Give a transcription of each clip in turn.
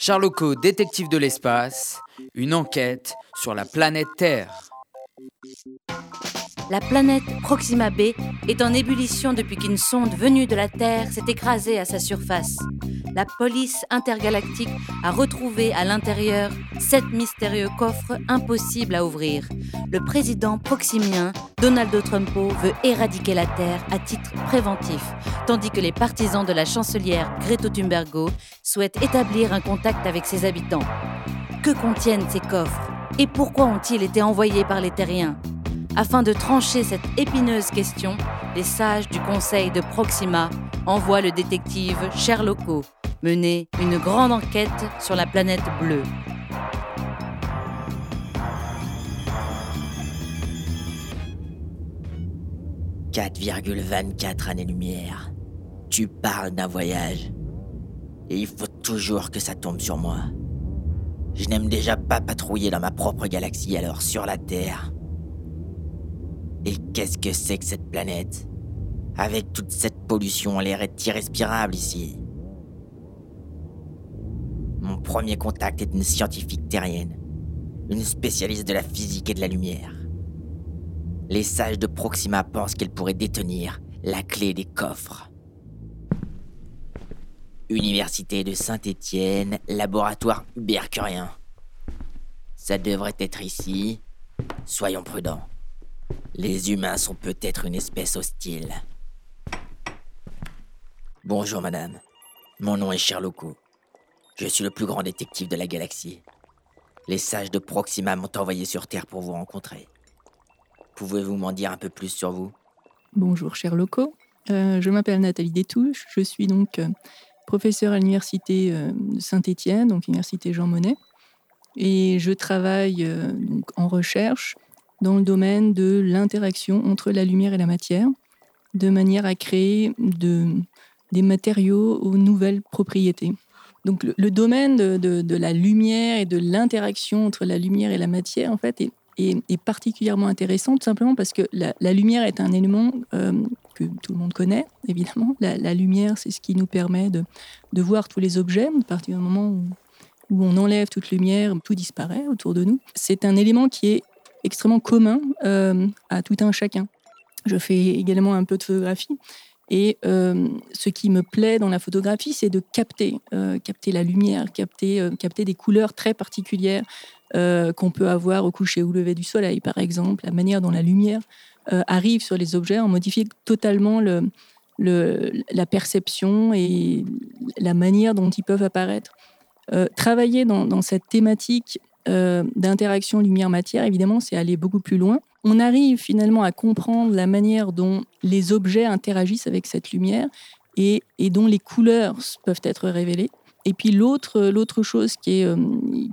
Charloco, détective de l'espace, une enquête sur la planète Terre. La planète Proxima b est en ébullition depuis qu'une sonde venue de la Terre s'est écrasée à sa surface. La police intergalactique a retrouvé à l'intérieur sept mystérieux coffres impossibles à ouvrir. Le président proximien, Donald Trumpo, veut éradiquer la Terre à titre préventif, tandis que les partisans de la chancelière Greta Thunberg souhaitent établir un contact avec ses habitants. Que contiennent ces coffres? Et pourquoi ont-ils été envoyés par les terriens? Afin de trancher cette épineuse question, les sages du Conseil de Proxima envoient le détective Sherlocko mener une grande enquête sur la planète bleue. « 4,24 années-lumière. Tu parles d'un voyage. Et il faut toujours que ça tombe sur moi. Je n'aime déjà pas patrouiller dans ma propre galaxie, alors sur la Terre, et qu'est-ce que c'est que cette planète? Avec toute cette pollution, l'air est irrespirable ici. Mon premier contact est une scientifique terrienne, une spécialiste de la physique et de la lumière. Les sages de Proxima pensent qu'elle pourrait détenir la clé des coffres. Université de Saint-Étienne, laboratoire ubercurien. Ça devrait être ici. Soyons prudents. Les humains sont peut-être une espèce hostile. Bonjour madame. Mon nom est Sherlocko. Je suis le plus grand détective de la galaxie. Les sages de Proxima m'ont envoyé sur Terre pour vous rencontrer. Pouvez-vous m'en dire un peu plus sur vous? Bonjour Sherlocko. Euh, je m'appelle Nathalie Détouche. Je suis donc euh, professeure à l'université euh, Saint-Étienne, donc l'université Jean Monnet. Et je travaille en recherche dans le domaine de l'interaction entre la lumière et la matière, de manière à créer de, des matériaux aux nouvelles propriétés. Donc le, domaine de, la lumière et de l'interaction entre la lumière et la matière, en fait, est, particulièrement intéressant, tout simplement parce que la, lumière est un élément euh, que tout le monde connaît, évidemment. La, lumière, c'est ce qui nous permet de, voir tous les objets. À partir du moment où, où on enlève toute lumière, tout disparaît autour de nous. C'est un élément qui est extrêmement commun euh, à tout un chacun. Je fais également un peu de photographie. Et euh, ce qui me plaît dans la photographie, c'est de capter, euh, capter la lumière, capter, capter des couleurs très particulières qu'on peut avoir au coucher ou lever du soleil, par exemple, la manière dont la lumière arrive sur les objets en modifie totalement le, le, la perception et la manière dont ils peuvent apparaître. travailler dans, cette thématique euh, d'interaction lumière-matière, évidemment, c'est aller beaucoup plus loin. On arrive finalement à comprendre la manière dont les objets interagissent avec cette lumière et, dont les couleurs peuvent être révélées. Et puis l'autre, chose euh,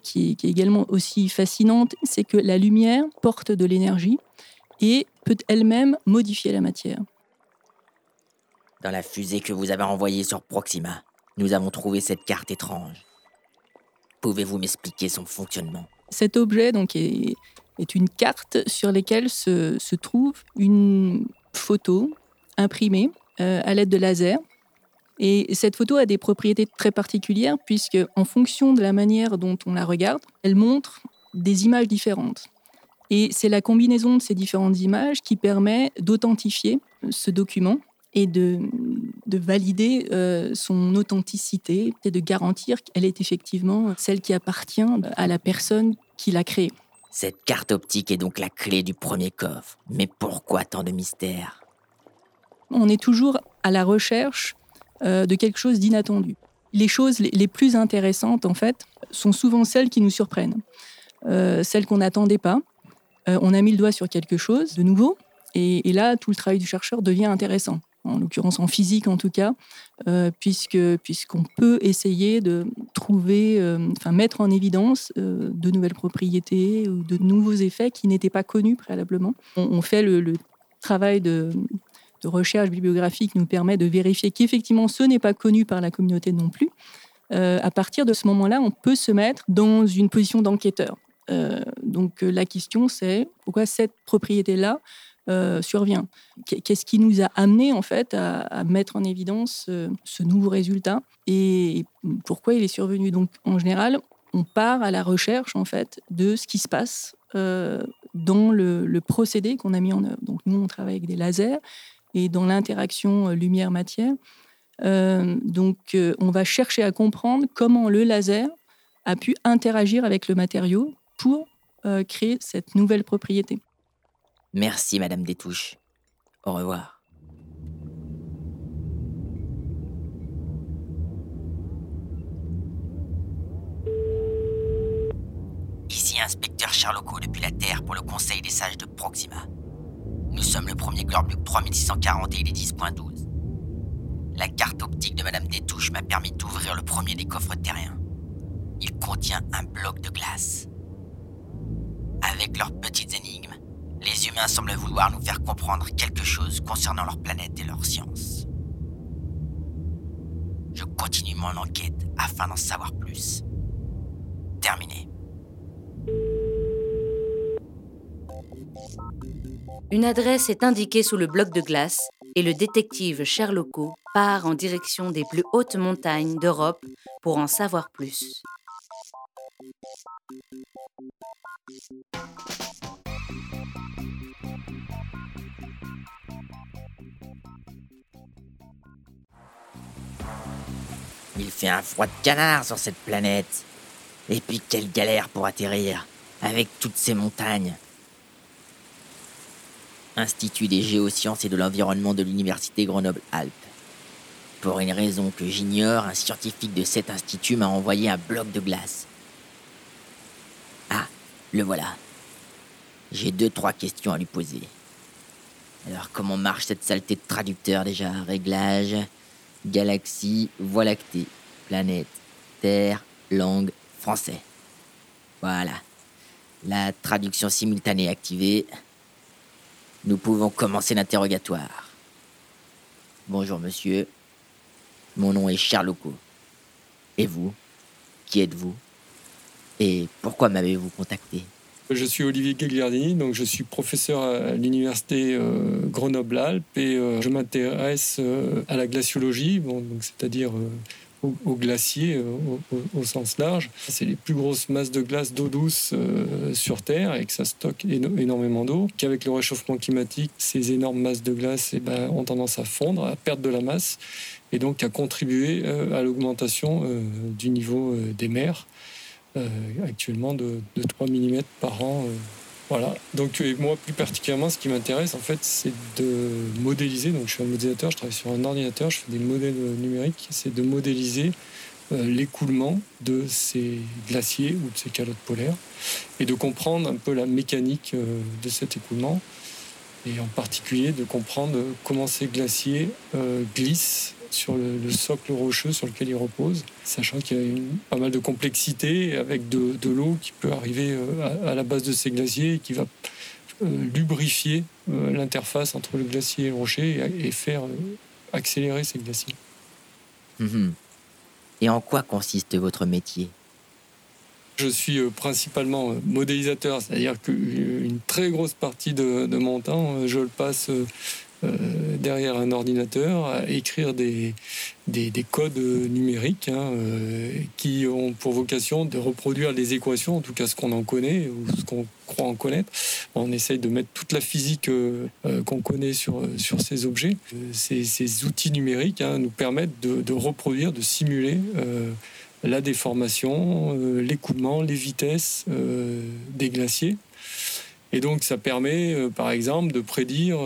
qui, est, également aussi fascinante, c'est que la lumière porte de l'énergie et peut elle-même modifier la matière. Dans la fusée que vous avez envoyée sur Proxima, nous avons trouvé cette carte étrange. Pouvez-vous m'expliquer son fonctionnement? Cet objet donc, est, une carte sur laquelle se, trouve une photo imprimée euh, à l'aide de laser. Et cette photo a des propriétés très particulières puisque, en fonction de la manière dont on la regarde, elle montre des images différentes. Et c'est la combinaison de ces différentes images qui permet d'authentifier ce document et de, de valider euh, son authenticité et de garantir qu'elle est effectivement celle qui appartient à la personne qui l'a créée. Cette carte optique est donc la clé du premier coffre. Mais pourquoi tant de mystère On est toujours à la recherche euh, de quelque chose d'inattendu. Les choses les plus intéressantes, en fait, sont souvent celles qui nous surprennent, euh, celles qu'on n'attendait pas. on a mis le doigt sur quelque chose de nouveau, et, et là, tout le travail du chercheur devient intéressant en l'occurrence en physique en tout cas, euh, puisque puisqu'on peut essayer de trouver, euh, enfin mettre en évidence euh, de nouvelles propriétés ou de nouveaux effets qui n'étaient pas connus préalablement. On, fait le, travail de, de, recherche bibliographique qui nous permet de vérifier qu'effectivement ce n'est pas connu par la communauté non plus. à partir de ce moment-là, on peut se mettre dans une position d'enquêteur. donc la question c'est pourquoi cette propriété-là survient. Qu'est-ce qui nous a amené en fait à, mettre en évidence ce nouveau résultat et pourquoi il est survenu? Donc en général, on part à la recherche en fait de ce qui se passe dans le, procédé qu'on a mis en œuvre. Donc nous, on travaille avec des lasers et dans l'interaction lumière-matière. donc on va chercher à comprendre comment le laser a pu interagir avec le matériau pour euh, créer cette nouvelle propriété. Merci, Madame Détouche. Au revoir. Ici inspecteur Charloco depuis la Terre pour le Conseil des sages de Proxima. Nous sommes le premier Glorbuk 3640 et il est 10.12. La carte optique de Madame Détouche m'a permis d'ouvrir le premier des coffres terriens. Il contient un bloc de glace. Avec leurs petites humains semblent vouloir nous faire comprendre quelque chose concernant leur planète et leur science. Je continue mon enquête afin d'en savoir plus. Terminé. Une adresse est indiquée sous le bloc de glace et le détective Sherlocko part en direction des plus hautes montagnes d'Europe pour en savoir plus. Il fait un froid de canard sur cette planète. Et puis quelle galère pour atterrir, avec toutes ces montagnes. Institut des géosciences et de l'environnement de l'Université Grenoble-Alpes. Pour une raison que j'ignore, un scientifique de cet institut m'a envoyé un bloc de glace. Le voilà. J'ai deux, trois questions à lui poser. Alors, comment marche cette saleté de traducteur déjà? Réglage, galaxie, voie lactée, planète, terre, langue, français. Voilà. La traduction simultanée activée. Nous pouvons commencer l'interrogatoire. Bonjour monsieur. Mon nom est Charloco. Et vous? Qui êtes-vous? Et pourquoi m'avez-vous contacté? Je suis Olivier Gagliardini, donc je suis professeur à l'université euh, Grenoble-Alpes et euh, je m'intéresse euh, à la glaciologie, bon, c'est-à-dire aux, glaciers au, sens large. C'est les plus grosses masses de glace d'eau douce sur Terre et que ça stocke énormément d'eau. Qu'avec le réchauffement climatique, ces énormes masses de glace eh ben, ont tendance à fondre, à perdre de la masse et donc à contribuer à l'augmentation du niveau des mers. Euh, actuellement de, 3 mm par an. Euh, voilà. Donc moi plus particulièrement, ce qui m'intéresse en fait, c'est de modéliser. Donc je suis un modélisateur, je travaille sur un ordinateur, je fais des modèles numériques. C'est de modéliser euh, l'écoulement de ces glaciers ou de ces calottes polaires et de comprendre un peu la mécanique de cet écoulement et en particulier de comprendre comment ces glaciers glissent sur le, socle rocheux sur lequel il repose, sachant qu'il y a pas mal de complexité avec de, l'eau qui peut arriver euh, à, la base de ces glaciers et qui va euh, lubrifier euh, l'interface entre le glacier et le rocher et, faire accélérer ces glaciers. Mhm. Et en quoi consiste votre métier? Je suis principalement modélisateur, c'est-à-dire qu'une très grosse partie de, de, mon temps, je le passe derrière un ordinateur à écrire des, des, codes numériques hein, euh, qui ont pour vocation de reproduire les équations, en tout cas ce qu'on en connaît ou ce qu'on croit en connaître. On essaye de mettre toute la physique euh, qu'on connaît sur, sur ces objets. Ces, ces outils numériques hein, nous permettent de, reproduire, de simuler la déformation, l'écoulement, les vitesses des glaciers. Et donc ça permet, par exemple, de prédire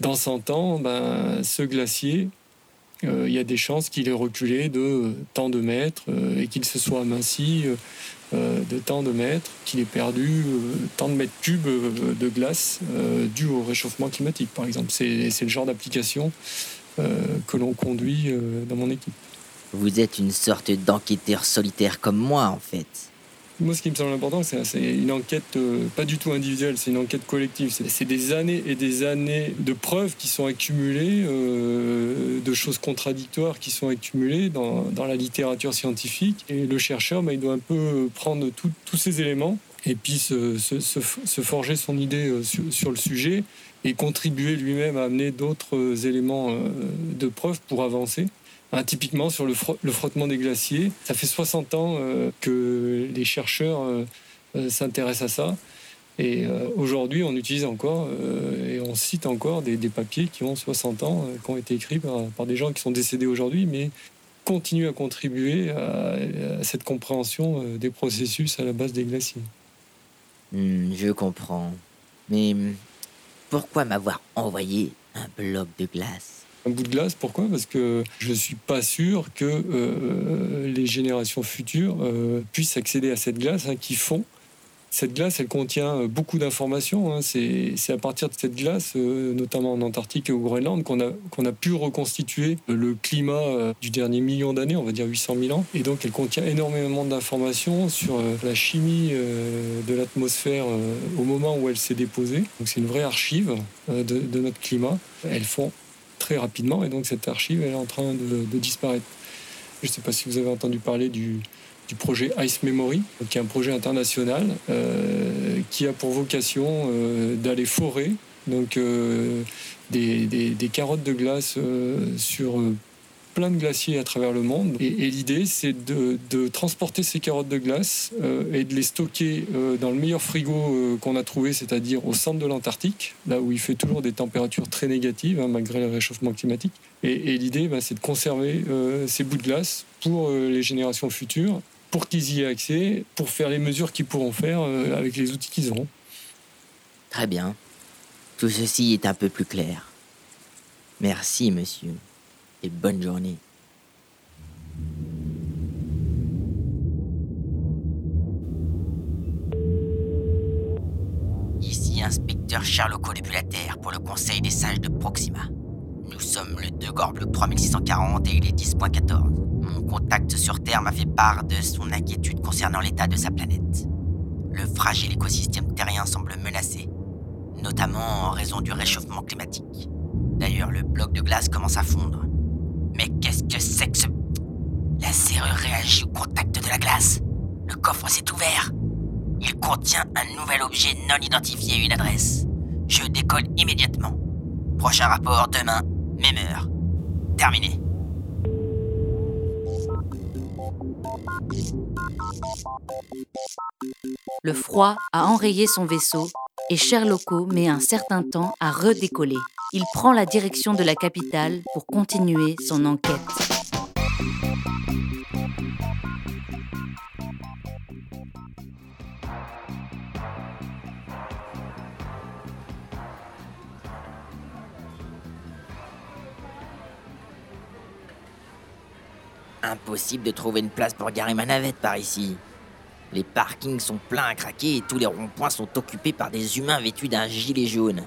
dans 100 ans, ben, ce glacier, euh, il y a des chances qu'il ait reculé de tant de mètres euh, et qu'il se soit aminci euh, de tant de mètres, qu'il ait perdu tant de mètres cubes de glace dû au réchauffement climatique, par exemple. C'est le genre d'application que l'on conduit dans mon équipe. Vous êtes une sorte d'enquêteur solitaire comme moi, en fait. Moi, ce qui me semble important, c'est une enquête euh, pas du tout individuelle, c'est une enquête collective. C'est des années et des années de preuves qui sont accumulées, euh, de choses contradictoires qui sont accumulées dans, la littérature scientifique. Et le chercheur, bah, il doit un peu prendre tous ces éléments et puis se, forger son idée sur, le sujet et contribuer lui-même à amener d'autres éléments de preuve pour avancer. Hein, typiquement sur le, frottement des glaciers, ça fait 60 ans que les chercheurs s'intéressent à ça. Et aujourd'hui, on utilise encore et on cite encore des, papiers qui ont 60 ans, qui ont été écrits par, des gens qui sont décédés aujourd'hui, mais continue à contribuer à, cette compréhension euh, des processus à la base des glaciers. Hmm, je comprends. Mais hmm, pourquoi m'avoir envoyé un bloc de glace? Un bout de glace, pourquoi? Parce que je ne suis pas sûr que euh, les générations futures euh, puissent accéder à cette glace hein, qui fond cette glace, elle contient euh, beaucoup d'informations. Hein. C'est à partir de cette glace, euh, notamment en Antarctique et au Groenland, qu'on a, pu reconstituer le climat euh, du dernier million d'années, on va dire 800 000 ans. Et donc, elle contient énormément d'informations sur la chimie de l'atmosphère au moment où elle s'est déposée. Donc, c'est une vraie archive de, notre climat. Elle fond très rapidement et donc cette archive, est en train de, de disparaître. Je ne sais pas si vous avez entendu parler du, du projet Ice Memory, qui est un projet international euh, qui a pour vocation euh, d'aller forer donc, euh, des, des, carottes de glace sur plein de glaciers à travers le monde. Et, l'idée, c'est de, transporter ces carottes de glace et de les stocker dans le meilleur frigo qu'on a trouvé, c'est-à-dire au centre de l'Antarctique, là où il fait toujours des températures très négatives, hein, malgré le réchauffement climatique. Et, l'idée, bah, c'est de conserver ces bouts de glace pour les générations futures pour qu'ils y aient accès, pour faire les mesures qu'ils pourront faire euh, avec les outils qu'ils auront. Très bien. Tout ceci est un peu plus clair. Merci, monsieur, et bonne journée. Ici, inspecteur la Terre pour le Conseil des sages de Proxima. Nous sommes le 2 Gorblock 3640 et il est 10.14. Mon contact sur Terre m'a fait part de son inquiétude concernant l'état de sa planète. Le fragile écosystème terrien semble menacé, notamment en raison du réchauffement climatique. D'ailleurs, le bloc de glace commence à fondre. Mais qu'est-ce que c'est que ce... La serrure réagit au contact de la glace. Le coffre s'est ouvert. Il contient un nouvel objet non identifié et une adresse. Je décolle immédiatement. Prochain rapport demain, même heure. Terminé. Le froid a enrayé son vaisseau et Sherlocko met un certain temps à redécoller. Il prend la direction de la capitale pour continuer son enquête. Impossible de trouver une place pour garer ma navette par ici. Les parkings sont pleins à craquer et tous les ronds-points sont occupés par des humains vêtus d'un gilet jaune.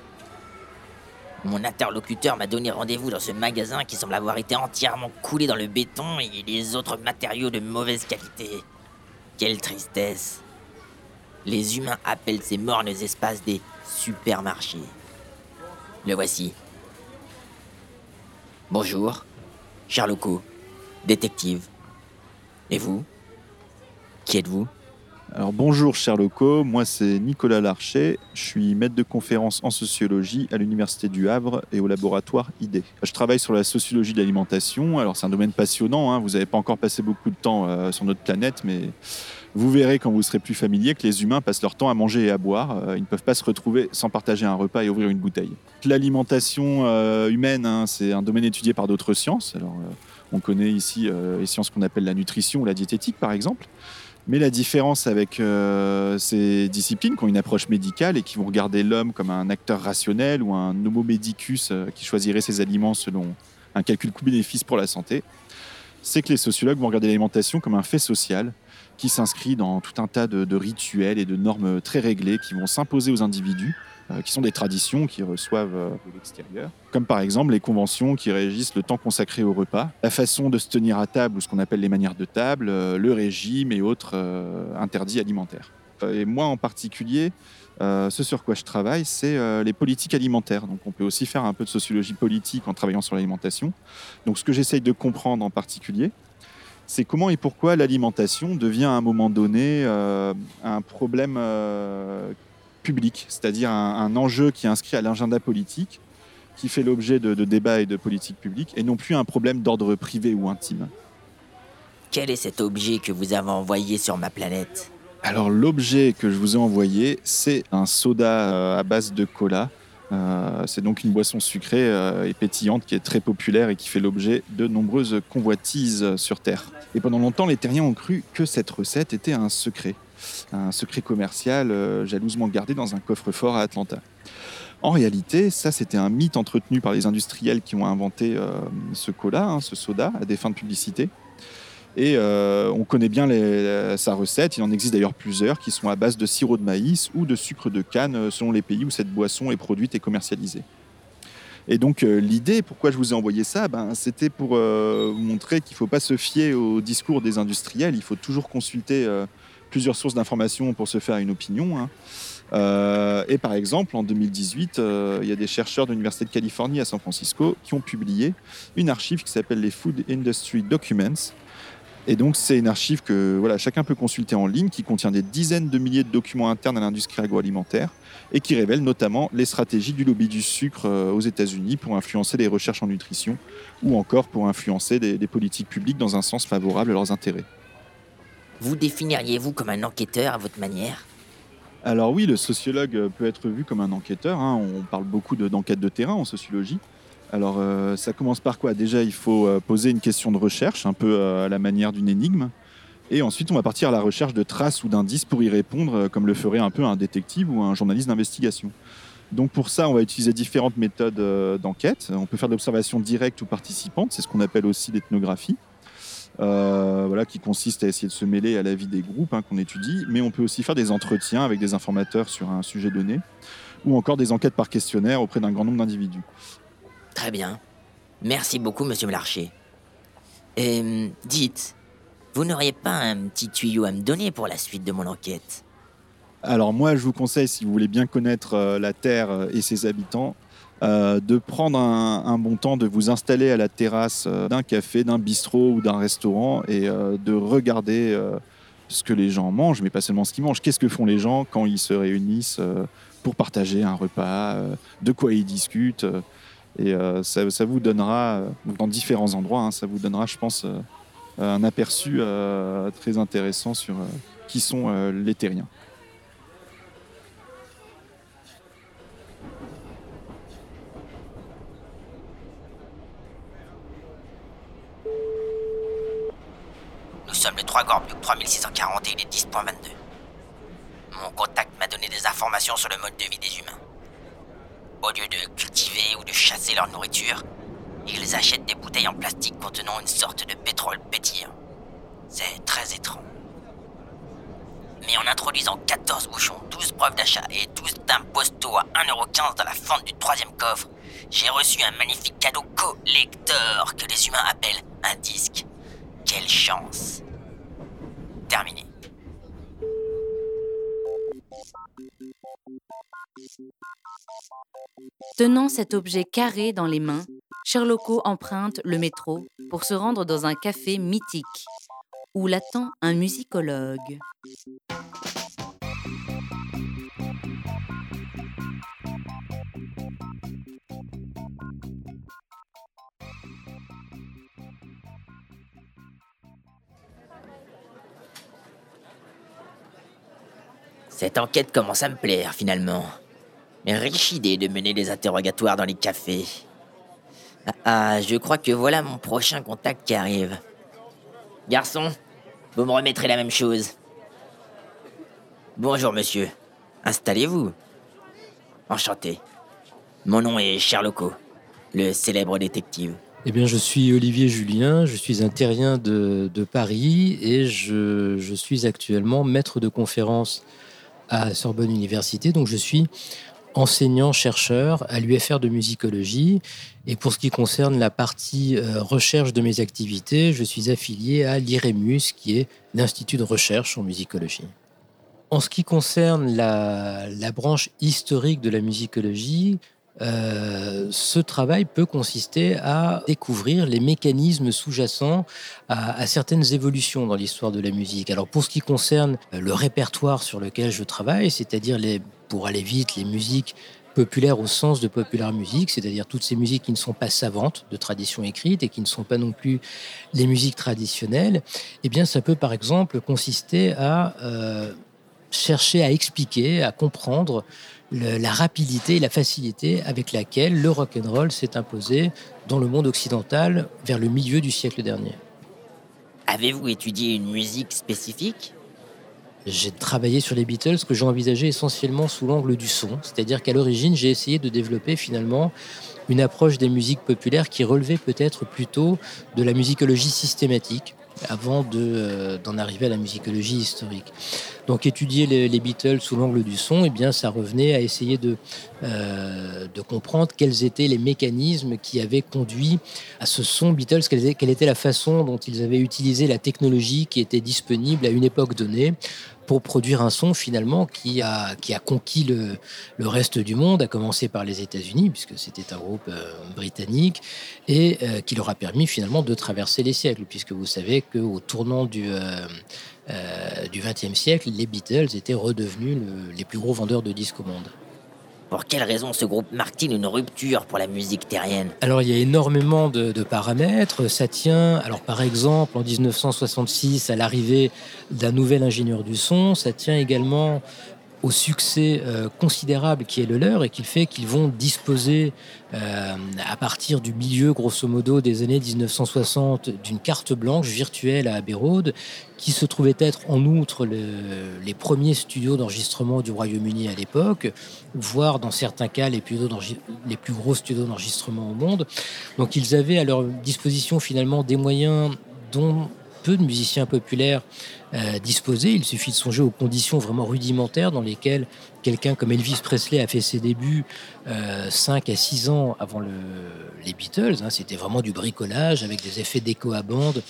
Mon interlocuteur m'a donné rendez-vous dans ce magasin qui semble avoir été entièrement coulé dans le béton et les autres matériaux de mauvaise qualité. Quelle tristesse. Les humains appellent ces mornes espaces des supermarchés. Le voici. Bonjour, Charloco détective. Et vous? Qui êtes-vous? Alors bonjour Sherlocko, moi c'est Nicolas Larcher, je suis maître de conférence en sociologie à l'Université du Havre et au laboratoire ID. Je travaille sur la sociologie de l'alimentation, alors c'est un domaine passionnant, hein. vous n'avez pas encore passé beaucoup de temps euh, sur notre planète, mais vous verrez quand vous serez plus familier que les humains passent leur temps à manger et à boire, euh, ils ne peuvent pas se retrouver sans partager un repas et ouvrir une bouteille. L'alimentation euh, humaine, hein, c'est un domaine étudié par d'autres sciences, alors on connaît ici les sciences qu'on appelle la nutrition ou la diététique par exemple. Mais la différence avec euh, ces disciplines qui ont une approche médicale et qui vont regarder l'homme comme un acteur rationnel ou un homo medicus euh, qui choisirait ses aliments selon un calcul coût-bénéfice pour la santé, c'est que les sociologues vont regarder l'alimentation comme un fait social qui s'inscrit dans tout un tas de rituels et de normes très réglées qui vont s'imposer aux individus qui sont des traditions qui reçoivent euh, de l'extérieur, comme par exemple les conventions qui régissent le temps consacré au repas, la façon de se tenir à table ou ce qu'on appelle les manières de table, euh, le régime et autres interdits alimentaires. Et moi en particulier, ce sur quoi je travaille, c'est les politiques alimentaires. Donc on peut aussi faire un peu de sociologie politique en travaillant sur l'alimentation. Donc ce que j'essaye de comprendre en particulier, c'est comment et pourquoi l'alimentation devient à un moment donné euh, un problème euh, public, c'est-à-dire un, enjeu qui est inscrit à l'agenda politique, qui fait l'objet de, de, débats et de politiques publiques, et non plus un problème d'ordre privé ou intime. Quel est cet objet que vous avez envoyé sur ma planète? Alors l'objet que je vous ai envoyé, c'est un soda euh, à base de cola euh, c'est donc une boisson sucrée euh, et pétillante qui est très populaire et qui fait l'objet de nombreuses convoitises sur Terre. Et pendant longtemps, les terriens ont cru que cette recette était un secret, un secret commercial euh, jalousement gardé dans un coffre-fort à Atlanta. En réalité, ça c'était un mythe entretenu par les industriels qui ont inventé ce cola, hein, ce soda, à des fins de publicité. Et euh, on connaît bien sa recette. Il en existe d'ailleurs plusieurs qui sont à base de sirop de maïs ou de sucre de canne euh, selon les pays où cette boisson est produite et commercialisée. Et donc euh, l'idée, pourquoi je vous ai envoyé ça, ben, c'était pour vous montrer qu'il ne faut pas se fier au discours des industriels. Il faut toujours consulter plusieurs sources d'informations pour se faire une opinion. Hein. et par exemple, en 2018, il y a des chercheurs de l'Université de Californie à San Francisco qui ont publié une archive qui s'appelle les Food Industry Documents, et donc, c'est une archive que chacun peut consulter en ligne, qui contient des dizaines de milliers de documents internes à l'industrie agroalimentaire et qui révèle notamment les stratégies du lobby du sucre euh, aux États-Unis pour influencer les recherches en nutrition ou encore pour influencer des, politiques publiques dans un sens favorable à leurs intérêts. Vous définiriez-vous comme un enquêteur à votre manière? Alors oui, le sociologue peut être vu comme un enquêteur. Hein. On parle beaucoup d'enquête de terrain en sociologie. Alors, euh, ça commence par quoi? Déjà, il faut euh, poser une question de recherche, un peu euh, à la manière d'une énigme. Et ensuite, on va partir à la recherche de traces ou d'indices pour y répondre, comme le ferait un peu un détective ou un journaliste d'investigation. Donc pour ça, on va utiliser différentes méthodes d'enquête. On peut faire de l'observation directe ou participante, c'est ce qu'on appelle aussi l'ethnographie, voilà, qui consiste à essayer de se mêler à la vie des groupes hein, qu'on étudie. Mais on peut aussi faire des entretiens avec des informateurs sur un sujet donné, ou encore des enquêtes par questionnaire auprès d'un grand nombre d'individus. Très bien. Merci beaucoup, monsieur Larcher. Et euh, dites, vous n'auriez pas un petit tuyau à me donner pour la suite de mon enquête? Alors moi, je vous conseille, si vous voulez bien connaître euh, la Terre euh, et ses habitants, de prendre un, bon temps, de vous installer à la terrasse d'un café, d'un bistrot ou d'un restaurant et de regarder ce que les gens mangent, mais pas seulement ce qu'ils mangent. Qu'est-ce que font les gens quand ils se réunissent pour partager un repas, de quoi ils discutent et euh, ça, vous donnera, euh, dans différents endroits, hein, ça vous donnera, je pense, euh, un aperçu très intéressant sur qui sont les terriens. Nous sommes le 3 Gorbiouk 3640 et il est 10.22. Mon contact m'a donné des informations sur le mode de vie des humains. Au lieu de cultiver ou de chasser leur nourriture, ils achètent des bouteilles en plastique contenant une sorte de pétrole pétillant. C'est très étrange. Mais en introduisant 14 bouchons, 12 preuves d'achat et 12 timbres postaux à 1,15€ dans la fente du troisième coffre, j'ai reçu un magnifique cadeau collector que les humains appellent un disque. Quelle chance Terminé. Tenant cet objet carré dans les mains, Sherlocko emprunte le métro pour se rendre dans un café mythique où l'attend un musicologue. Cette enquête commence à me plaire finalement. Riche idée de mener des interrogatoires dans les cafés. Ah, je crois que voilà mon prochain contact qui arrive. Garçon, vous me remettrez la même chose. Bonjour monsieur. Installez-vous. Enchanté. Mon nom est Sherlocko, le célèbre détective. Eh bien, je suis Olivier Julien, je suis un terrien de, Paris et je, je, suis actuellement maître de conférence à Sorbonne Université. Donc, je suis enseignant-chercheur à l'UFR de musicologie. Et pour ce qui concerne la partie euh, recherche de mes activités, je suis affilié à l'IREMUS, qui est l'Institut de recherche en musicologie. En ce qui concerne la, branche historique de la musicologie, euh, ce travail peut consister à découvrir les mécanismes sous-jacents à, certaines évolutions dans l'histoire de la musique. Alors pour ce qui concerne le répertoire sur lequel je travaille, c'est-à-dire pour aller vite, les musiques populaire au sens de populaire musique, c'est-à-dire toutes ces musiques qui ne sont pas savantes de tradition écrite et qui ne sont pas non plus les musiques traditionnelles, eh bien ça peut par exemple consister à euh, chercher à expliquer, à comprendre le, la rapidité et la facilité avec laquelle le rock and roll s'est imposé dans le monde occidental vers le milieu du siècle dernier. Avez-vous étudié une musique spécifique? J'ai travaillé sur les Beatles que j'ai envisagé essentiellement sous l'angle du son, c'est-à-dire qu'à l'origine, j'ai essayé de développer finalement une approche des musiques populaires qui relevait peut-être plutôt de la musicologie systématique avant euh, d'en arriver à la musicologie historique. Donc étudier les, les Beatles sous l'angle du son, eh bien, ça revenait à essayer de, euh, de comprendre quels étaient les mécanismes qui avaient conduit à ce son Beatles, quelle, quelle était la façon dont ils avaient utilisé la technologie qui était disponible à une époque donnée pour produire un son finalement qui a, qui a conquis le, le reste du monde, à commencer par les États-Unis, puisque c'était un groupe euh, britannique, et euh, qui leur a permis finalement de traverser les siècles, puisque vous savez qu'au tournant du, euh, euh du XXe siècle, les Beatles étaient redevenus le, les plus gros vendeurs de disques au monde. Pour quelle raison ce groupe marque-t-il une rupture pour la musique terrienne? Alors il y a énormément de, paramètres. Ça tient, alors par exemple, en 1966, à l'arrivée d'un nouvel ingénieur du son. Ça tient également au succès euh, considérable qui est le leur et qui fait qu'ils vont disposer euh, à partir du milieu grosso modo des années 1960 d'une carte blanche virtuelle à Abbey qui se trouvait être en outre le, les premiers studios d'enregistrement du Royaume-Uni à l'époque, voire dans certains cas les plus, les plus gros studios d'enregistrement au monde. Donc ils avaient à leur disposition finalement des moyens dont peu de musiciens populaires euh, disposaient. Il suffit de songer aux conditions vraiment rudimentaires dans lesquelles quelqu'un comme Elvis Presley a fait ses débuts euh, 5 à 6 ans avant le, les Beatles. Hein. C'était vraiment du bricolage avec des effets d'écho à bande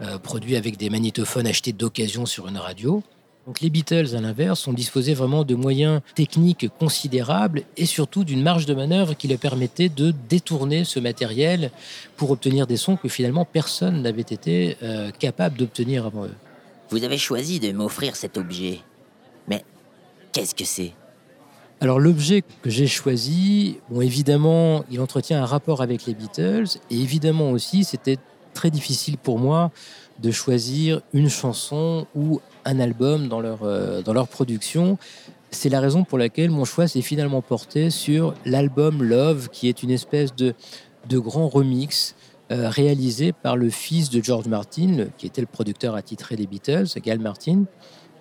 euh, produits avec des magnétophones achetés d'occasion sur une radio. Donc les Beatles, à l'inverse, ont disposé vraiment de moyens techniques considérables et surtout d'une marge de manœuvre qui leur permettait de détourner ce matériel pour obtenir des sons que finalement personne n'avait été euh, capable d'obtenir avant eux. Vous avez choisi de m'offrir cet objet. Mais qu'est-ce que c'est? Alors l'objet que j'ai choisi, bon évidemment, il entretient un rapport avec les Beatles et évidemment aussi c'était très difficile pour moi de choisir une chanson ou un album dans leur, euh, dans leur production. C'est la raison pour laquelle mon choix s'est finalement porté sur l'album Love, qui est une espèce de, de grand remix euh, réalisé par le fils de George Martin, qui était le producteur attitré des Beatles, Gal Martin.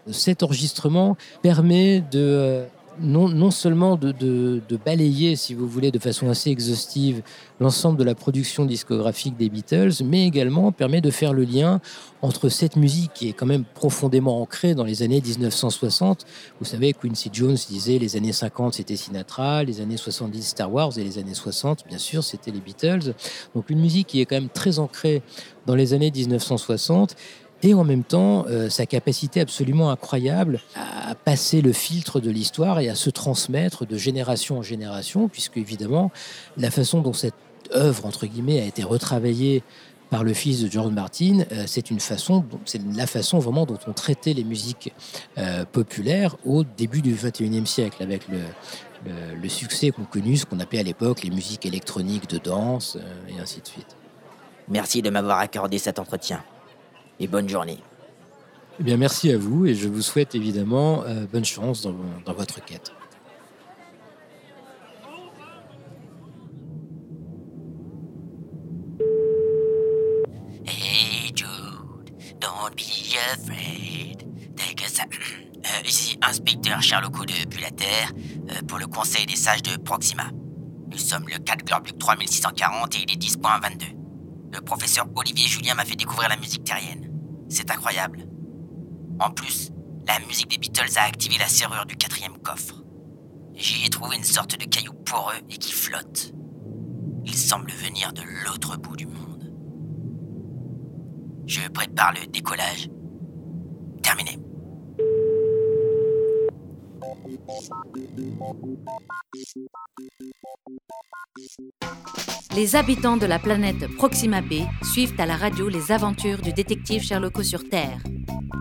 Cet enregistrement permet de, euh, non, non seulement de, de, de, balayer, si vous voulez, de façon assez exhaustive l'ensemble de la production discographique des Beatles, mais également permet de faire le lien entre cette musique qui est quand même profondément ancrée dans les années 1960. Vous savez, Quincy Jones disait les années 50 c'était Sinatra, les années 70 Star Wars et les années 60 bien sûr c'était les Beatles. Donc une musique qui est quand même très ancrée dans les années 1960 et en même temps euh, sa capacité absolument incroyable à passer le filtre de l'histoire et à se transmettre de génération en génération, puisque évidemment la façon dont cette œuvre entre guillemets a été retravaillée par le fils de George Martin, euh, c'est une façon, c'est la façon vraiment dont on traitait les musiques euh, populaires au début du 21e siècle, avec le, le, succès qu'ont connu ce qu'on appelait à l'époque les musiques électroniques de danse et ainsi de suite. Merci de m'avoir accordé cet entretien et bonne journée. Eh bien, merci à vous et je vous souhaite évidemment euh, bonne chance dans, dans votre quête. Hey Jude, don't be afraid. Take a euh, ici, inspecteur Sherlock depuis la Terre euh, pour le Conseil des sages de Proxima. Nous sommes le 4 Glorbuc 3640 et il est 10.22. Le professeur Olivier Julien m'a fait découvrir la musique terrienne. C'est incroyable. En plus, la musique des Beatles a activé la serrure du quatrième coffre. J'y ai trouvé une sorte de caillou poreux et qui flotte. Il semble venir de l'autre bout du monde. Je prépare le décollage. Terminé. Les habitants de la planète Proxima B suivent à la radio les aventures du détective Sherlock sur Terre.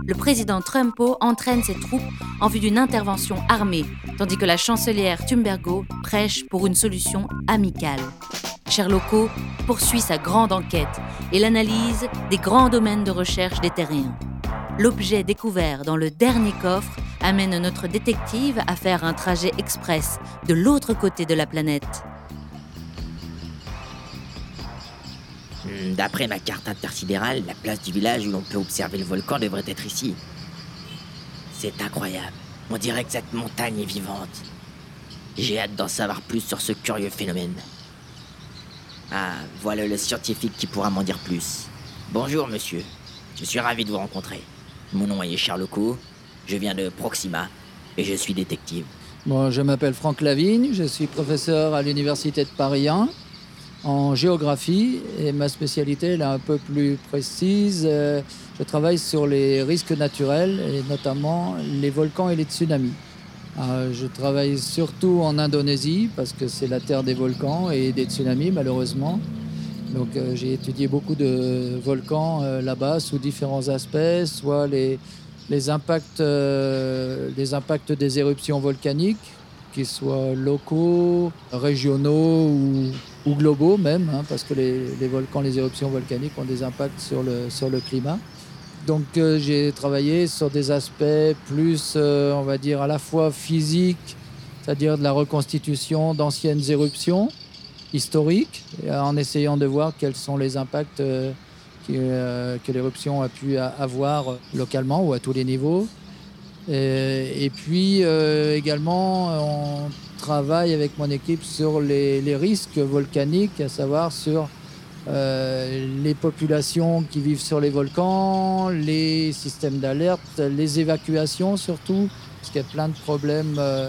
Le président Trumpo entraîne ses troupes en vue d'une intervention armée, tandis que la chancelière Thumbergo prêche pour une solution amicale. Sherlock poursuit sa grande enquête et l'analyse des grands domaines de recherche des terriens. L'objet découvert dans le dernier coffre amène notre détective à faire un trajet express de l'autre côté de la planète. Hmm, D'après ma carte intersidérale, la place du village où l'on peut observer le volcan devrait être ici. C'est incroyable. On dirait que cette montagne est vivante. J'ai hâte d'en savoir plus sur ce curieux phénomène. Ah, voilà le scientifique qui pourra m'en dire plus. Bonjour, monsieur. Je suis ravi de vous rencontrer. Mon nom est Charloco. Je viens de Proxima et je suis détective. Je m'appelle Franck Lavigne, je suis professeur à l'Université de Paris 1 en géographie et ma spécialité est un peu plus précise. Euh, Je travaille sur les risques naturels et notamment les volcans et les tsunamis. Euh, Je travaille surtout en Indonésie parce que c'est la terre des volcans et des tsunamis malheureusement. Donc euh, j'ai étudié beaucoup de volcans euh, là-bas sous différents aspects, soit les, impacts, euh, les impacts des éruptions volcaniques, qu'ils soient locaux, régionaux ou, globaux même, hein, parce que les, volcans, les éruptions volcaniques ont des impacts sur le, climat. Donc j'ai travaillé sur des aspects plus, on va dire, à la fois physiques, c'est-à-dire de la reconstitution d'anciennes éruptions historiques, et en essayant de voir quels sont les impacts euh, euh, que l'éruption a pu avoir localement ou à tous les niveaux. Et, puis euh, également, on travaille avec mon équipe sur les, risques volcaniques, à savoir sur euh, les populations qui vivent sur les volcans, les systèmes d'alerte, les évacuations surtout, parce qu'il y a plein de problèmes euh,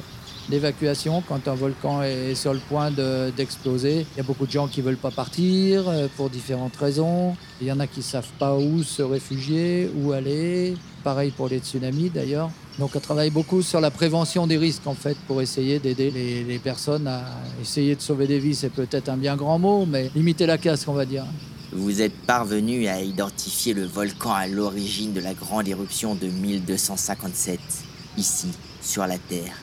d'évacuation quand un volcan est sur le point de- d'exploser. Il y a beaucoup de gens qui ne veulent pas partir euh, pour différentes raisons. Il y en a qui ne savent pas où se réfugier, où aller. Pareil pour les tsunamis d'ailleurs. Donc on travaille beaucoup sur la prévention des risques en fait pour essayer d'aider les, les personnes à essayer de sauver des vies. C'est peut-être un bien grand mot, mais limiter la casse on va dire. Vous êtes parvenu à identifier le volcan à l'origine de la grande éruption de 1257, ici, sur la Terre.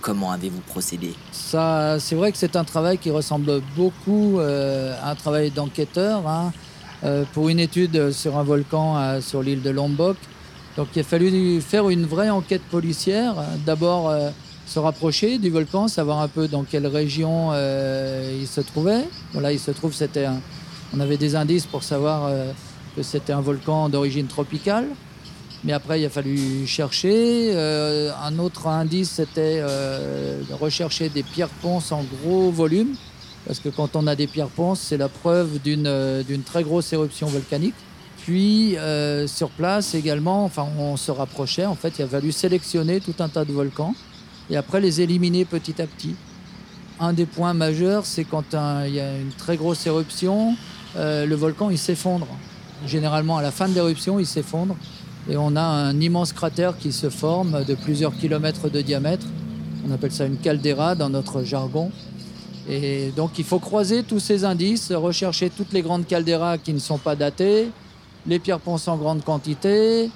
Comment avez-vous procédé Ça, c'est vrai que c'est un travail qui ressemble beaucoup euh, à un travail d'enquêteur. hein. Euh, pour une étude sur un volcan euh, sur l'île de Lombok, donc il a fallu faire une vraie enquête policière. D'abord se rapprocher du volcan, savoir un peu dans quelle région il se trouvait. Voilà, il se trouve, c'était on avait des indices pour savoir que c'était un volcan d'origine tropicale. Mais après, il a fallu chercher. Euh, un autre indice, c'était euh, de rechercher des pierres ponces en gros volume. Parce que quand on a des pierres ponces, c'est la preuve d'une euh, très grosse éruption volcanique. Puis, sur place également, enfin, on se rapprochait. En fait, il a fallu sélectionner tout un tas de volcans et après les éliminer petit à petit. Un des points majeurs, c'est quand il y a une très grosse éruption, le volcan il s'effondre. Généralement, à la fin de l'éruption, il s'effondre et on a un immense cratère qui se forme de plusieurs kilomètres de diamètre. On appelle ça une caldeira dans notre jargon. Et donc il faut croiser tous ces indices, rechercher toutes les grandes calderas qui ne sont pas datées, les pierres ponces en grande quantité,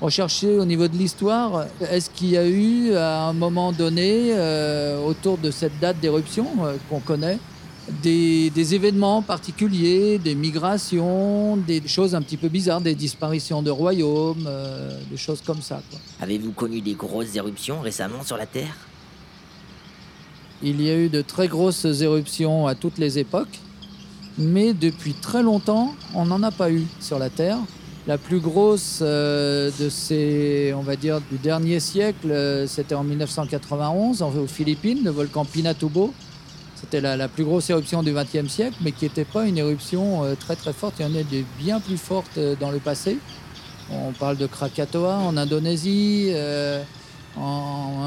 rechercher au niveau de l'histoire, est-ce qu'il y a eu à un moment donné, euh, autour de cette date d'éruption euh, qu'on connaît, des, des événements particuliers, des migrations, des choses un petit peu bizarres, des disparitions de royaumes, euh, des choses comme ça. Avez-vous connu des grosses éruptions récemment sur la Terre? Il y a eu de très grosses éruptions à toutes les époques, mais depuis très longtemps, on n'en a pas eu sur la Terre. La plus grosse euh, de ces, on va dire, du dernier siècle, euh, c'était en 1991 en- aux Philippines, le volcan Pinatubo. C'était la, plus grosse éruption du XXe siècle, mais qui n'était pas une éruption euh, très très forte. Il y en a bien plus fortes euh, dans le passé. On parle de Krakatoa en Indonésie, euh, en,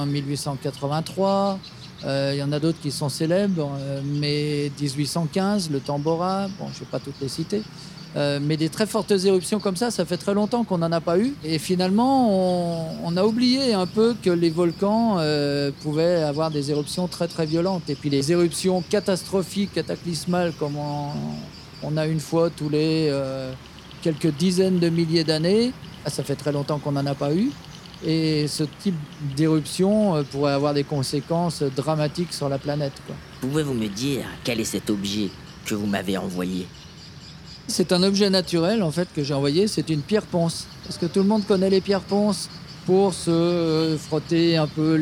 en 1883. Euh, Il y en a d'autres qui sont célèbres, mais 1815, le Tambora, bon, je ne vais pas toutes les citer. Euh, mais des très fortes éruptions comme ça, ça fait très longtemps qu'on n'en a pas eu. Et finalement, on, a oublié un peu que les volcans euh, pouvaient avoir des éruptions très très violentes. Et puis les éruptions catastrophiques, cataclysmales, comme on, a une fois tous les euh, quelques dizaines de milliers d'années, ah, ça fait très longtemps qu'on n'en a pas eu. Et ce type d'éruption pourrait avoir des conséquences dramatiques sur la planète. Pouvez-vous me dire quel est cet objet que vous m'avez envoyé? C'est un objet naturel en fait que j'ai envoyé, c'est une pierre ponce. Parce que tout le monde connaît les pierres ponces pour se euh, frotter un peu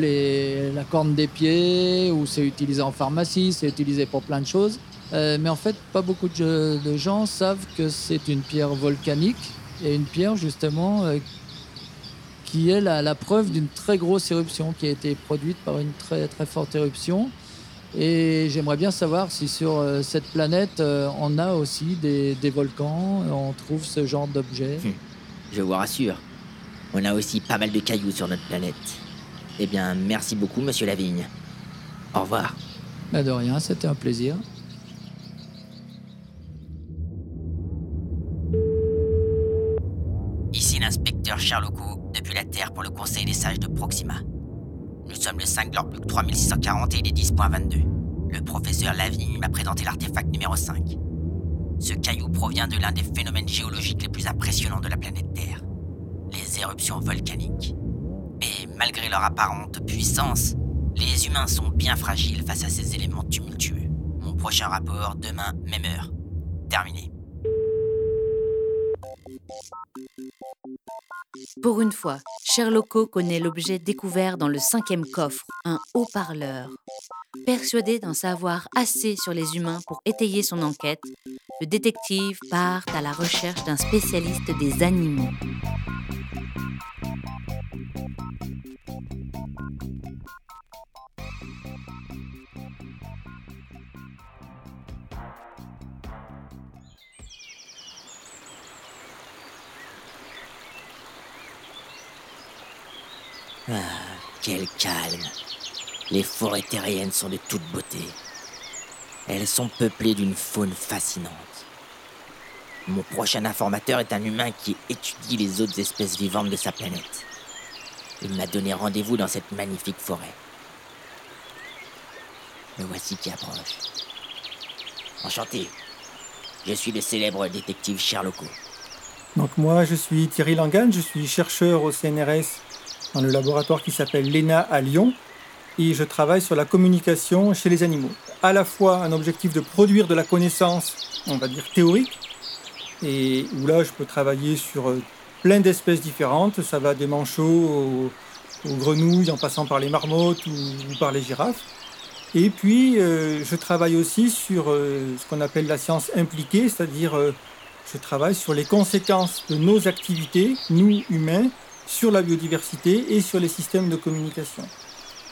la corne des pieds, ou c'est utilisé en pharmacie, c'est utilisé pour plein de choses. Euh, mais en fait, pas beaucoup de, gens savent que c'est une pierre volcanique et une pierre justement euh, qui est la, la preuve d'une très grosse éruption qui a été produite par une très très forte éruption et j'aimerais bien savoir si sur euh, cette planète, euh, on a aussi des, volcans, on trouve ce genre d'objets. Hum. Je vous rassure, on a aussi pas mal de cailloux sur notre planète. Eh bien, merci beaucoup, monsieur Lavigne. Au revoir. Bah, de rien, c'était un plaisir. Ici l'inspecteur Sherlocko, depuis la Terre pour le Conseil des sages de Proxima. Nous sommes le 5 Glorplug 3640 et il est 10.22. Le professeur Lavigne m'a présenté l'artefact numéro 5. Ce caillou provient de l'un des phénomènes géologiques les plus impressionnants de la planète Terre, les éruptions volcaniques. Et malgré leur apparente puissance, les humains sont bien fragiles face à ces éléments tumultueux. Mon prochain rapport demain, même heure. Terminé. Pour une fois, Sherlocko connaît l'objet découvert dans le cinquième coffre, un haut-parleur. Persuadé d'en savoir assez sur les humains pour étayer son enquête, le détective part à la recherche d'un spécialiste des animaux. Ah, quel calme. Les forêts terriennes sont de toute beauté. Elles sont peuplées d'une faune fascinante. Mon prochain informateur est un humain qui étudie les autres espèces vivantes de sa planète. Il m'a donné rendez-vous dans cette magnifique forêt. Me voici qui approche. Enchanté. Je suis le célèbre détective Sherlocko. Donc moi, je suis Thierry Langan, je suis chercheur au CNRS dans le laboratoire qui s'appelle l'ENA à Lyon et je travaille sur la communication chez les animaux. À la fois un objectif de produire de la connaissance, on va dire théorique, et où là je peux travailler sur euh, plein d'espèces différentes, ça va des manchots aux, grenouilles en passant par les marmottes ou, par les girafes. Et puis euh, je travaille aussi sur euh, ce qu'on appelle la science impliquée, c'est-à-dire je travaille sur les conséquences de nos activités, nous humains, sur la biodiversité et sur les systèmes de communication.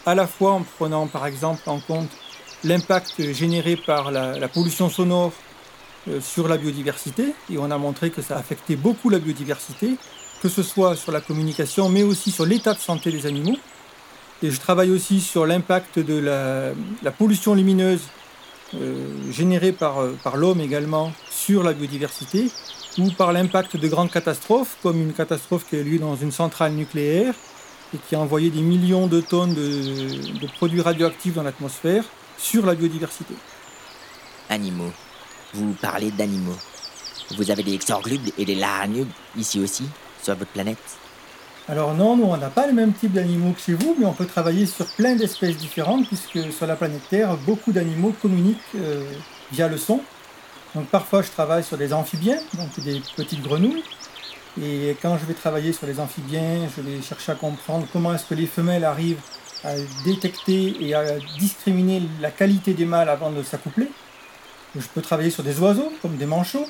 À la fois en prenant par exemple en compte l'impact généré par la, pollution sonore euh, sur la biodiversité, et on a montré que ça affectait beaucoup la biodiversité, que ce soit sur la communication, mais aussi sur l'état de santé des animaux. Et je travaille aussi sur l'impact de la, pollution lumineuse euh, générée euh, par l'homme également sur la biodiversité, ou par l'impact de grandes catastrophes, comme une catastrophe qui a eu lieu dans une centrale nucléaire et qui a envoyé des millions de tonnes de, produits radioactifs dans l'atmosphère sur la biodiversité. Animaux. Vous parlez d'animaux. Vous avez des exorglubes et des laranubes ici aussi, sur votre planète? Alors non, nous on n'a pas le même type d'animaux que chez vous, mais on peut travailler sur plein d'espèces différentes, puisque sur la planète Terre, beaucoup d'animaux communiquent euh, via le son. Donc parfois je travaille sur des amphibiens, donc des petites grenouilles. Et quand je vais travailler sur les amphibiens, je vais chercher à comprendre comment est-ce que les femelles arrivent à détecter et à discriminer la qualité des mâles avant de s'accoupler. Je peux travailler sur des oiseaux, comme des manchots.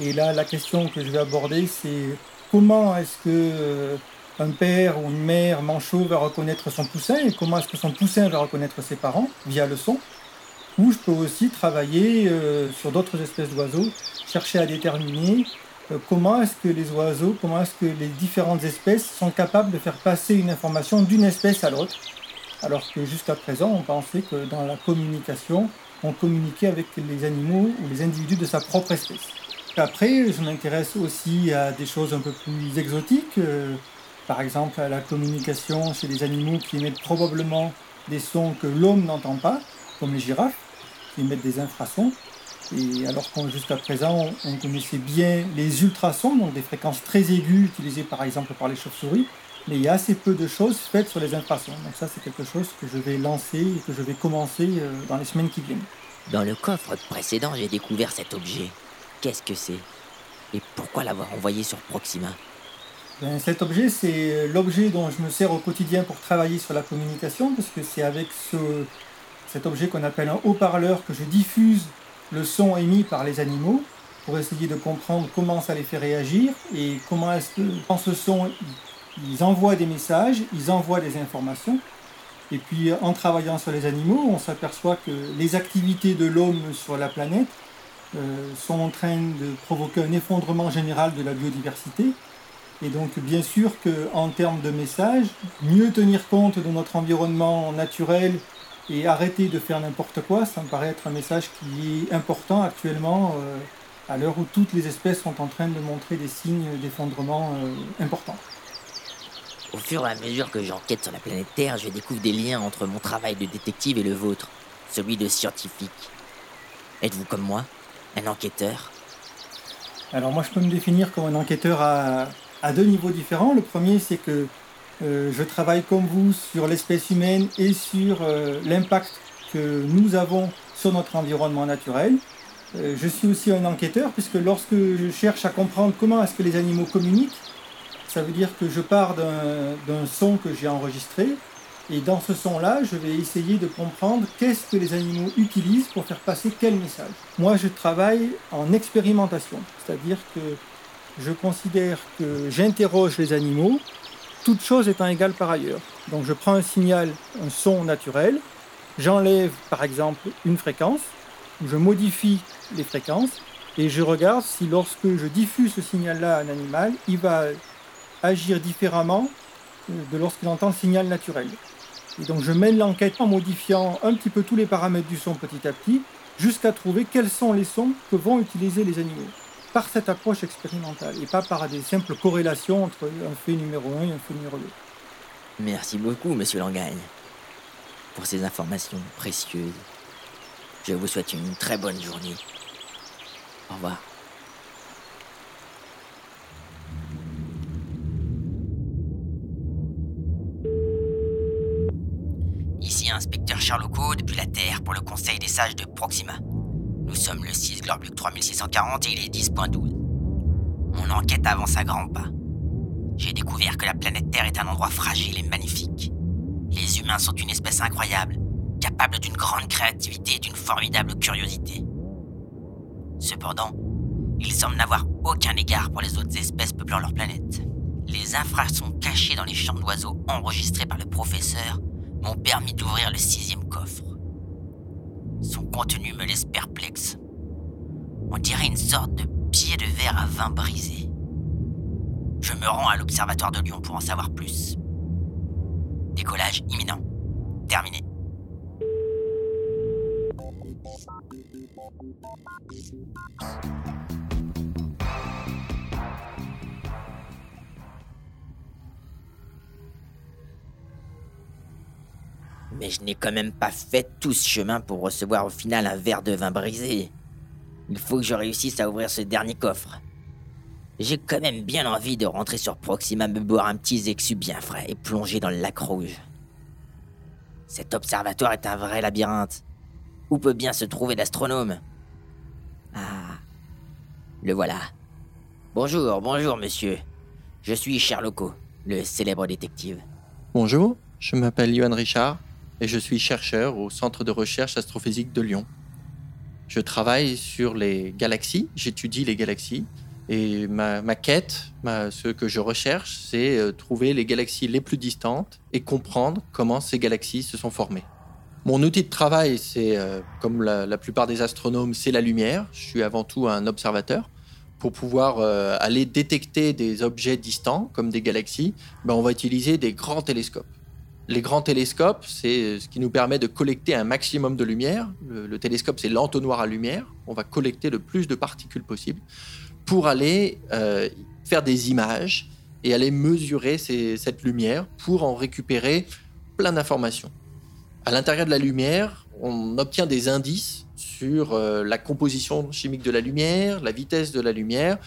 Et là, la question que je vais aborder, c'est comment est-ce que euh, un père ou une mère manchot va reconnaître son poussin et comment est-ce que son poussin va reconnaître ses parents via le son ou je peux aussi travailler euh, sur d'autres espèces d'oiseaux, chercher à déterminer euh, comment est-ce que les oiseaux, comment est-ce que les différentes espèces sont capables de faire passer une information d'une espèce à l'autre, alors que jusqu'à présent on pensait que dans la communication, on communiquait avec les animaux ou les individus de sa propre espèce. Après, je m'intéresse aussi à des choses un peu plus exotiques, euh, par exemple à la communication chez les animaux qui émettent probablement des sons que l'homme n'entend pas, comme les girafes, émettent des infrasons. Et alors qu'on jusqu'à présent, on connaissait bien les ultrasons, donc des fréquences très aiguës utilisées par exemple par les chauves-souris, mais il y a assez peu de choses faites sur les infrasons. Donc ça, c'est quelque chose que je vais lancer et que je vais commencer euh, dans les semaines qui viennent. Dans le coffre précédent, j'ai découvert cet objet. Qu'est-ce que c'est? Et pourquoi l'avoir envoyé sur Proxima? Ben, Cet objet, c'est l'objet dont je me sers au quotidien pour travailler sur la communication, parce que c'est avec ce, cet objet qu'on appelle un haut-parleur que je diffuse le son émis par les animaux pour essayer de comprendre comment ça les fait réagir et comment est-ce dans ce son, ils envoient des messages, ils envoient des informations. Et puis en travaillant sur les animaux, on s'aperçoit que les activités de l'homme sur la planète euh, sont en train de provoquer un effondrement général de la biodiversité. Et donc bien sûr qu'en termes de messages, mieux tenir compte de notre environnement naturel et arrêter de faire n'importe quoi, ça me paraît être un message qui est important actuellement euh, à l'heure où toutes les espèces sont en train de montrer des signes d'effondrement euh, importants. Au fur et à mesure que j'enquête sur la planète Terre, je découvre des liens entre mon travail de détective et le vôtre, celui de scientifique. Êtes-vous comme moi, un enquêteur? Alors moi je peux me définir comme un enquêteur à, à deux niveaux différents. Le premier c'est que euh, je travaille comme vous sur l'espèce humaine et sur euh, l'impact que nous avons sur notre environnement naturel. Euh, je suis aussi un enquêteur puisque lorsque je cherche à comprendre comment est-ce que les animaux communiquent, ça veut dire que je pars d'un son que j'ai enregistré et dans ce son-là, je vais essayer de comprendre qu'est-ce que les animaux utilisent pour faire passer quel message. Moi, je travaille en expérimentation, c'est-à-dire que je considère que j'interroge les animaux toutes choses étant égales par ailleurs. Donc je prends un signal, un son naturel, j'enlève par exemple une fréquence, je modifie les fréquences et je regarde si lorsque je diffuse ce signal-là à un animal, il va agir différemment euh, de lorsqu'il entend le signal naturel. Et donc je mène l'enquête en modifiant un petit peu tous les paramètres du son petit à petit jusqu'à trouver quels sont les sons que vont utiliser les animaux par cette approche expérimentale et pas par des simples corrélations entre un fait numéro 1 et un fait numéro 2. Merci beaucoup, monsieur Langagne, pour ces informations précieuses. Je vous souhaite une très bonne journée. Au revoir. Ici inspecteur Charlocot depuis la Terre pour le Conseil des sages de Proxima. Nous sommes le 6 Glorbluc 3640 et il est 10.12. Mon enquête avance à grands pas. J'ai découvert que la planète Terre est un endroit fragile et magnifique. Les humains sont une espèce incroyable, capable d'une grande créativité et d'une formidable curiosité. Cependant, ils semblent n'avoir aucun égard pour les autres espèces peuplant leur planète. Les infrasons cachés dans les champs d'oiseaux enregistrés par le professeur m'ont permis d'ouvrir le sixième coffre. Son contenu me laisse perplexe. On dirait une sorte de pied de verre à vin brisé. Je me rends à l'Observatoire de Lyon pour en savoir plus. Décollage imminent. Terminé. Mais je n'ai quand même pas fait tout ce chemin pour recevoir au final un verre de vin brisé. Il faut que je réussisse à ouvrir ce dernier coffre. J'ai quand même bien envie de rentrer sur Proxima, me boire un petit Zexu bien frais et plonger dans le lac rouge. Cet observatoire est un vrai labyrinthe. Où peut bien se trouver l'astronome? Ah, le voilà. Bonjour, bonjour, monsieur. Je suis Sherlocko, le célèbre détective. Bonjour, je m'appelle Yohan Richard et je suis chercheur au Centre de recherche astrophysique de Lyon. Je travaille sur les galaxies, j'étudie les galaxies, et ma, quête, ce que je recherche, c'est euh, trouver les galaxies les plus distantes et comprendre comment ces galaxies se sont formées. Mon outil de travail, c'est, euh, comme la, plupart des astronomes, c'est la lumière. Je suis avant tout un observateur. Pour pouvoir euh, aller détecter des objets distants, comme des galaxies, ben, on va utiliser des grands télescopes. Les grands télescopes, c'est ce qui nous permet de collecter un maximum de lumière. Le, télescope, c'est l'entonnoir à lumière. On va collecter le plus de particules possible. pour aller euh, faire des images et aller mesurer cette lumière pour en récupérer plein d'informations. À l'intérieur de la lumière, on obtient des indices sur euh, la composition chimique de la lumière, la vitesse de la lumière.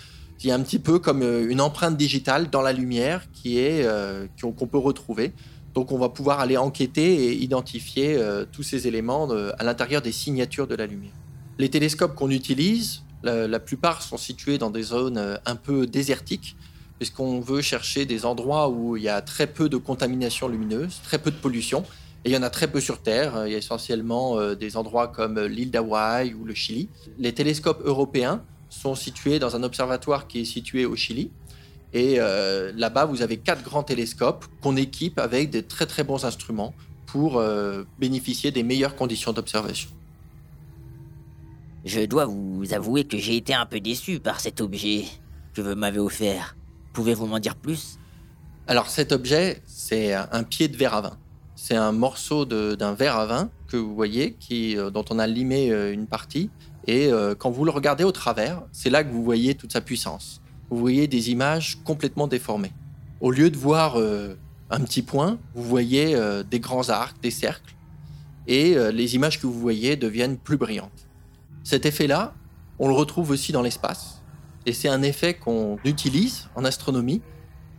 Y a un petit peu comme euh, une empreinte digitale dans la lumière qui est qu'on peut retrouver. Donc on va pouvoir aller enquêter et identifier tous ces éléments à l'intérieur des signatures de la lumière. Les télescopes qu'on utilise, la, plupart sont situés dans des zones euh, un peu désertiques, puisqu'on veut chercher des endroits où il y a très peu de contamination lumineuse, très peu de pollution. Et il y en a très peu sur Terre. Il y a essentiellement euh, des endroits comme l'île d'Hawaï ou le Chili. Les télescopes européens sont situés dans un observatoire qui est situé au Chili. Et euh, là-bas, vous avez quatre grands télescopes qu'on équipe avec des très très bons instruments pour bénéficier des meilleures conditions d'observation. Je dois vous avouer que j'ai été un peu déçu par cet objet que vous m'avez offert. Pouvez-vous m'en dire plus? Alors cet objet, c'est un pied de verre à vin. C'est un morceau d'un verre à vin que vous voyez, qui, euh, dont on a limé euh, une partie. Et euh, quand vous le regardez au travers, c'est là que vous voyez toute sa puissance. Vous voyez des images complètement déformées. Au lieu de voir un petit point, vous voyez des grands arcs, des cercles. Et les images que vous voyez deviennent plus brillantes. Cet effet-là, on le retrouve aussi dans l'espace. Et c'est un effet qu'on utilise en astronomie.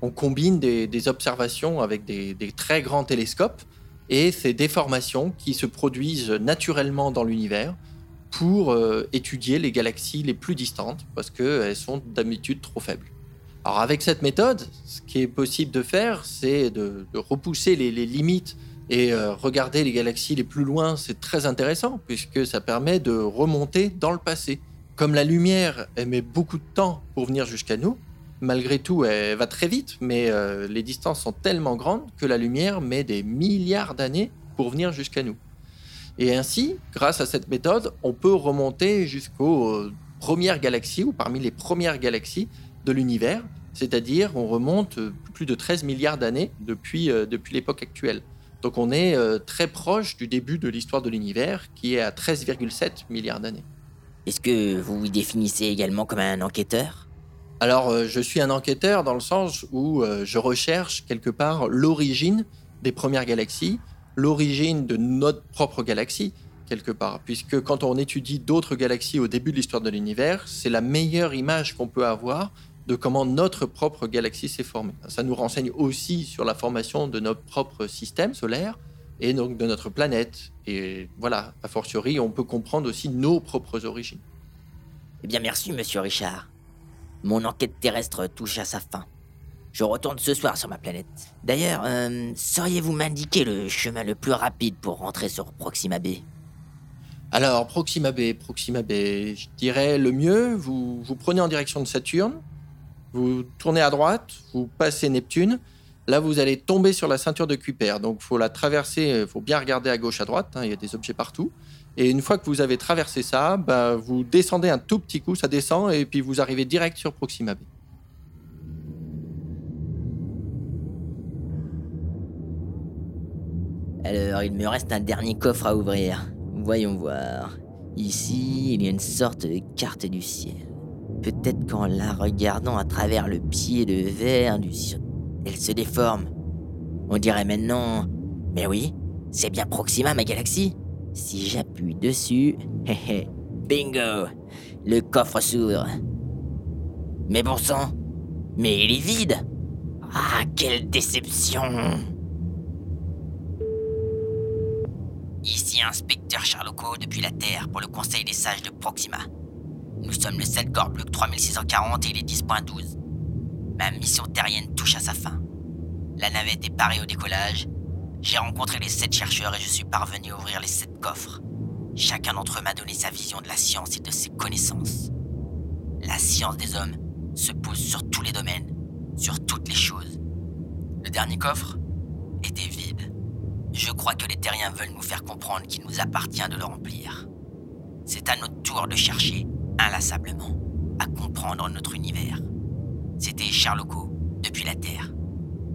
On combine des, observations avec des, très grands télescopes et ces déformations qui se produisent naturellement dans l'univers pour euh, étudier les galaxies les plus distantes parce qu'elles sont d'habitude trop faibles. Alors avec cette méthode, ce qui est possible de faire, c'est de, repousser les limites et euh, regarder les galaxies les plus loin, c'est très intéressant puisque ça permet de remonter dans le passé. Comme la lumière, elle met beaucoup de temps pour venir jusqu'à nous, malgré tout, elle va très vite, mais euh, les distances sont tellement grandes que la lumière met des milliards d'années pour venir jusqu'à nous. Et ainsi, grâce à cette méthode, on peut remonter jusqu'aux euh, premières galaxies ou parmi les premières galaxies de l'univers, c'est-à-dire on remonte plus de 13 milliards d'années depuis, depuis l'époque actuelle. Donc on est euh, très proche du début de l'histoire de l'univers, qui est à 13,7 milliards d'années. Est-ce que vous vous définissez également comme un enquêteur? Alors euh, je suis un enquêteur dans le sens où euh, je recherche quelque part l'origine des premières galaxies, l'origine de notre propre galaxie, quelque part. Puisque quand on étudie d'autres galaxies au début de l'histoire de l'univers, c'est la meilleure image qu'on peut avoir de comment notre propre galaxie s'est formée. Ça nous renseigne aussi sur la formation de notre propre système solaire et donc de notre planète. Et voilà, a fortiori, on peut comprendre aussi nos propres origines. Eh bien, merci, monsieur Richard. Mon enquête terrestre touche à sa fin. Je retourne ce soir sur ma planète. D'ailleurs, euh, sauriez-vous m'indiquer le chemin le plus rapide pour rentrer sur Proxima B? Alors, Proxima B, Proxima B, je dirais le mieux, vous, vous prenez en direction de Saturne, vous tournez à droite, vous passez Neptune. Là, vous allez tomber sur la ceinture de Kuiper. Donc, faut la traverser, il faut bien regarder à gauche, à droite. Hein, il y a des objets partout. Et une fois que vous avez traversé ça, bah, vous descendez un tout petit coup, ça descend, et puis vous arrivez direct sur Proxima B. Alors, il me reste un dernier coffre à ouvrir. Voyons voir. Ici, il y a une sorte de carte du ciel. Peut-être qu'en la regardant à travers le pied de verre du elle se déforme. On dirait maintenant. Mais oui, c'est bien Proxima, ma galaxie. Si j'appuie dessus, bingo, le coffre s'ouvre. Mais bon sang, mais il est vide. Ah, quelle déception. Ici inspecteur Charloco depuis la Terre pour le Conseil des sages de Proxima. Nous sommes le 7 Gorbluc 3640 et il est 10.12. Ma mission terrienne touche à sa fin. La navette est parée au décollage. J'ai rencontré les 7 chercheurs et je suis parvenu à ouvrir les 7 coffres. Chacun d'entre eux m'a donné sa vision de la science et de ses connaissances. La science des hommes se pose sur tous les domaines, sur toutes les choses. Le dernier coffre était vide. Je crois que les terriens veulent nous faire comprendre qu'il nous appartient de le remplir. C'est à notre tour de chercher inlassablement à comprendre notre univers. C'était Charloco, depuis la Terre.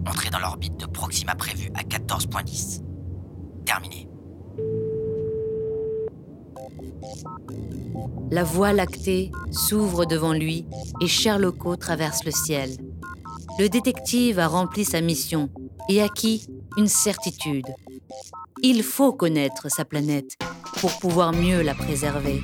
Entré dans l'orbite de Proxima prévue à 14.10. Terminé. La voie lactée s'ouvre devant lui et Sherlocko traverse le ciel. Le détective a rempli sa mission et acquis une certitude. Il faut connaître sa planète pour pouvoir mieux la préserver.